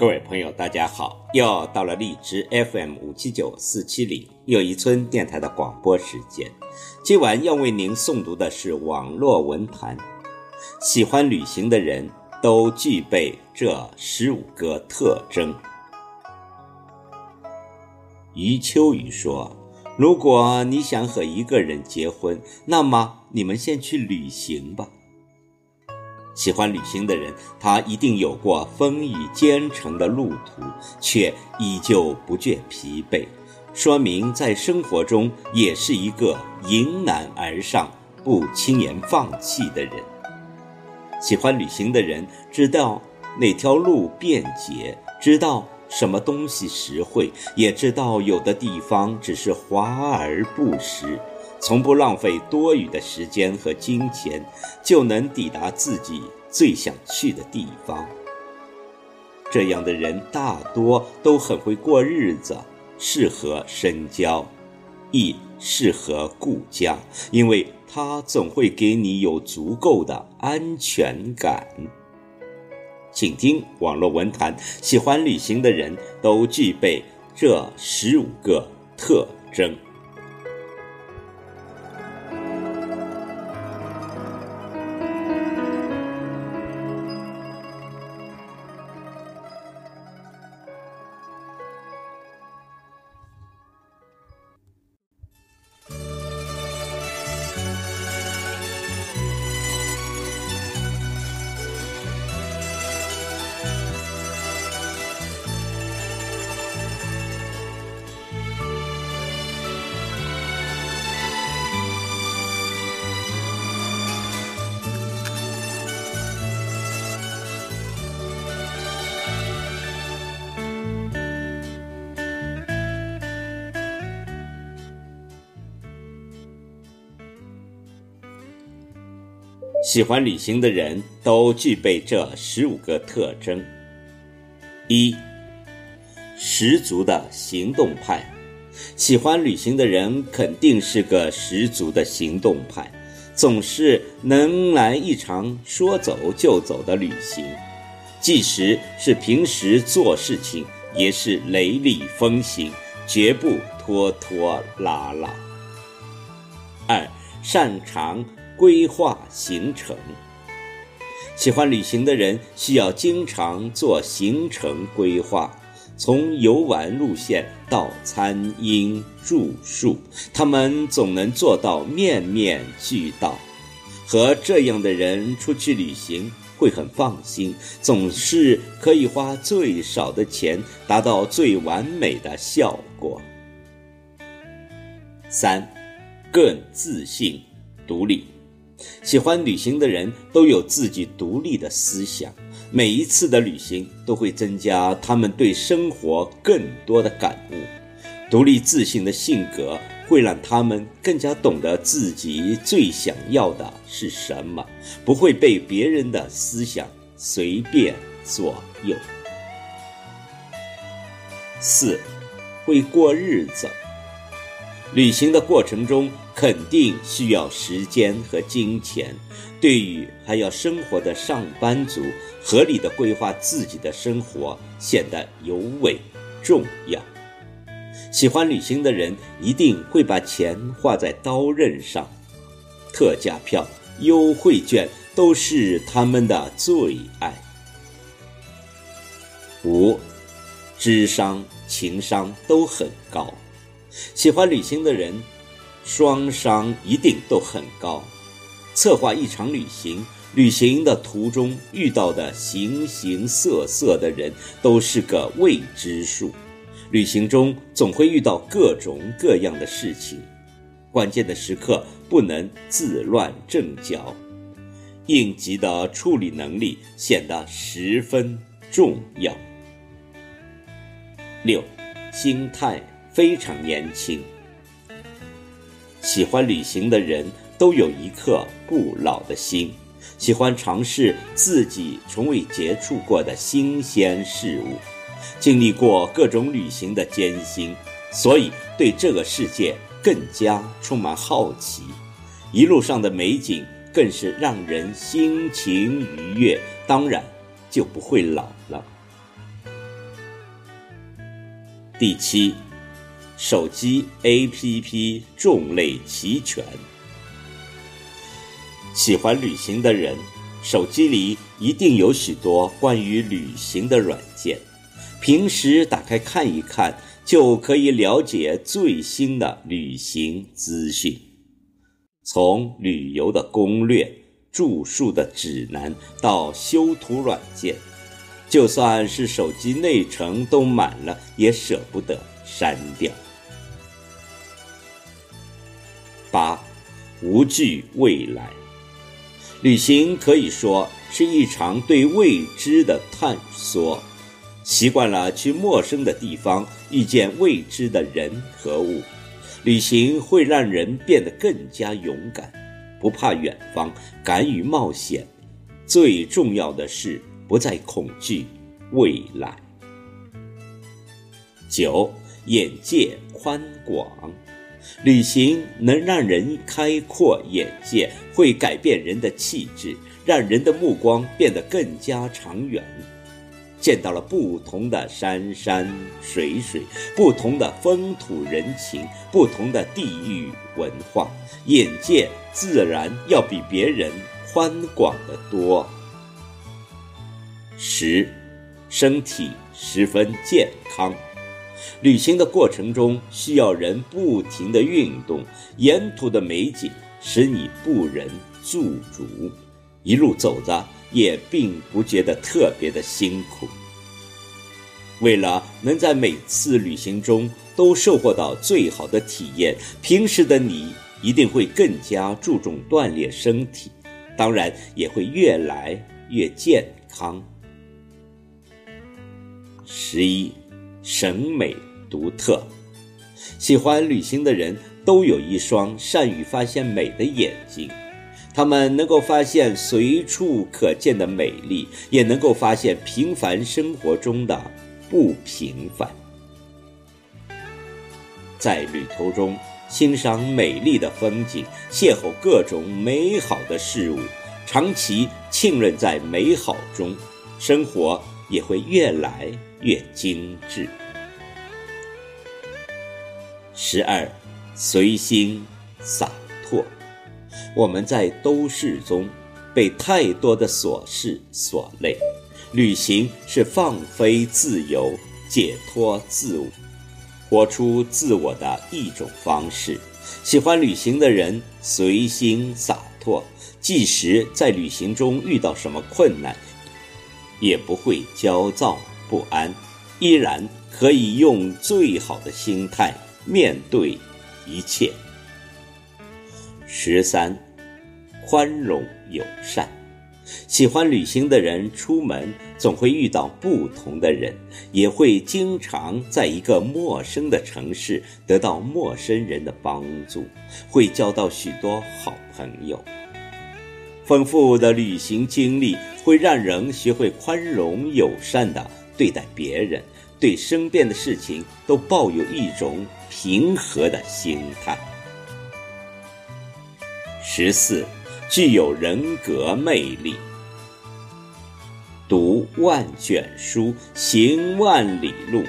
各位朋友，大家好！又到了荔枝 FM 五七九四七零又一村电台的广播时间。今晚要为您诵读的是网络文坛。喜欢旅行的人都具备这十五个特征。余秋雨说：“如果你想和一个人结婚，那么你们先去旅行吧。”喜欢旅行的人，他一定有过风雨兼程的路途，却依旧不觉疲惫，说明在生活中也是一个迎难而上、不轻言放弃的人。喜欢旅行的人知道哪条路便捷，知道什么东西实惠，也知道有的地方只是华而不实。从不浪费多余的时间和金钱，就能抵达自己最想去的地方。这样的人大多都很会过日子，适合深交，亦适合顾家，因为他总会给你有足够的安全感。请听网络文坛，喜欢旅行的人都具备这十五个特征。喜欢旅行的人都具备这十五个特征：一、十足的行动派。喜欢旅行的人肯定是个十足的行动派，总是能来一场说走就走的旅行，即使是平时做事情也是雷厉风行，绝不拖拖拉拉。二、擅长。规划行程，喜欢旅行的人需要经常做行程规划，从游玩路线到餐饮住宿，他们总能做到面面俱到。和这样的人出去旅行会很放心，总是可以花最少的钱达到最完美的效果。三，更自信、独立。喜欢旅行的人都有自己独立的思想，每一次的旅行都会增加他们对生活更多的感悟。独立自信的性格会让他们更加懂得自己最想要的是什么，不会被别人的思想随便左右。四，会过日子。旅行的过程中。肯定需要时间和金钱。对于还要生活的上班族，合理的规划自己的生活显得尤为重要。喜欢旅行的人一定会把钱花在刀刃上，特价票、优惠券都是他们的最爱。五，智商、情商都很高。喜欢旅行的人。双商一定都很高。策划一场旅行，旅行的途中遇到的形形色色的人都是个未知数。旅行中总会遇到各种各样的事情，关键的时刻不能自乱阵脚，应急的处理能力显得十分重要。六，心态非常年轻。喜欢旅行的人都有一颗不老的心，喜欢尝试自己从未接触过的新鲜事物，经历过各种旅行的艰辛，所以对这个世界更加充满好奇。一路上的美景更是让人心情愉悦，当然就不会老了。第七，手机 APP 种类齐全。喜欢旅行的人，手机里一定有许多关于旅行的软件，平时打开看一看，就可以了解最新的旅行资讯。从旅游的攻略、住宿的指南到修图软件，就算是手机内存都满了，也舍不得删掉。八，无惧未来。旅行可以说是一场对未知的探索。习惯了去陌生的地方，遇见未知的人和物，旅行会让人变得更加勇敢，不怕远方，敢于冒险。最重要的是，不再恐惧未来。九，眼界宽广。旅行能让人开阔眼界，会改变人的气质，让人的目光变得更加长远。见到了不同的山山水水，不同的风土人情，不同的地域文化，眼界自然要比别人宽广得多。十，身体十分健康。旅行的过程中，需要人不停的运动，沿途的美景使你不忍驻足，一路走着也并不觉得特别的辛苦。为了能在每次旅行中都收获到最好的体验，平时的你一定会更加注重锻炼身体，当然也会越来越健康。十一。审美独特，喜欢旅行的人都有一双善于发现美的眼睛，他们能够发现随处可见的美丽，也能够发现平凡生活中的不平凡。在旅途中欣赏美丽的风景，邂逅各种美好的事物，长期浸润在美好中，生活也会越来。越精致。十二，随心洒脱。我们在都市中被太多的琐事所累，旅行是放飞自由、解脱自我、活出自我的一种方式。喜欢旅行的人随心洒脱，即使在旅行中遇到什么困难，也不会焦躁。不安，依然可以用最好的心态面对一切。十三，宽容友善。喜欢旅行的人出门总会遇到不同的人，也会经常在一个陌生的城市得到陌生人的帮助，会交到许多好朋友。丰富的旅行经历会让人学会宽容友善的。对待别人，对身边的事情都抱有一种平和的心态。十四，具有人格魅力。读万卷书，行万里路，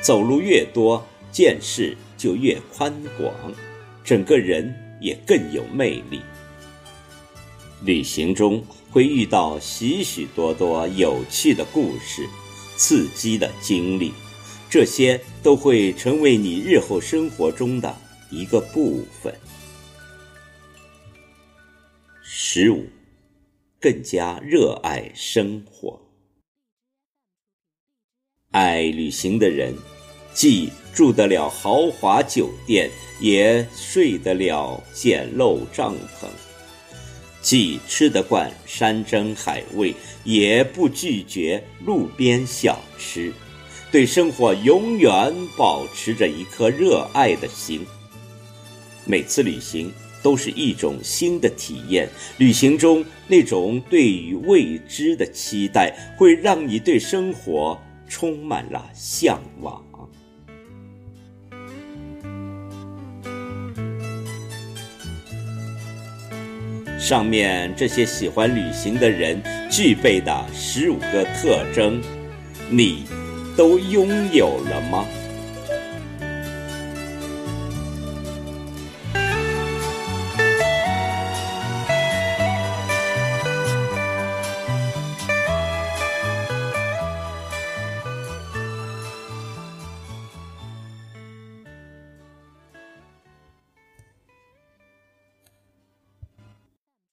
走路越多，见识就越宽广，整个人也更有魅力。旅行中会遇到许许多多有趣的故事。刺激的经历，这些都会成为你日后生活中的一个部分。十五，更加热爱生活。爱旅行的人，既住得了豪华酒店，也睡得了简陋帐篷。既吃得惯山珍海味，也不拒绝路边小吃，对生活永远保持着一颗热爱的心。每次旅行都是一种新的体验，旅行中那种对于未知的期待，会让你对生活充满了向往。上面这些喜欢旅行的人具备的十五个特征，你都拥有了吗？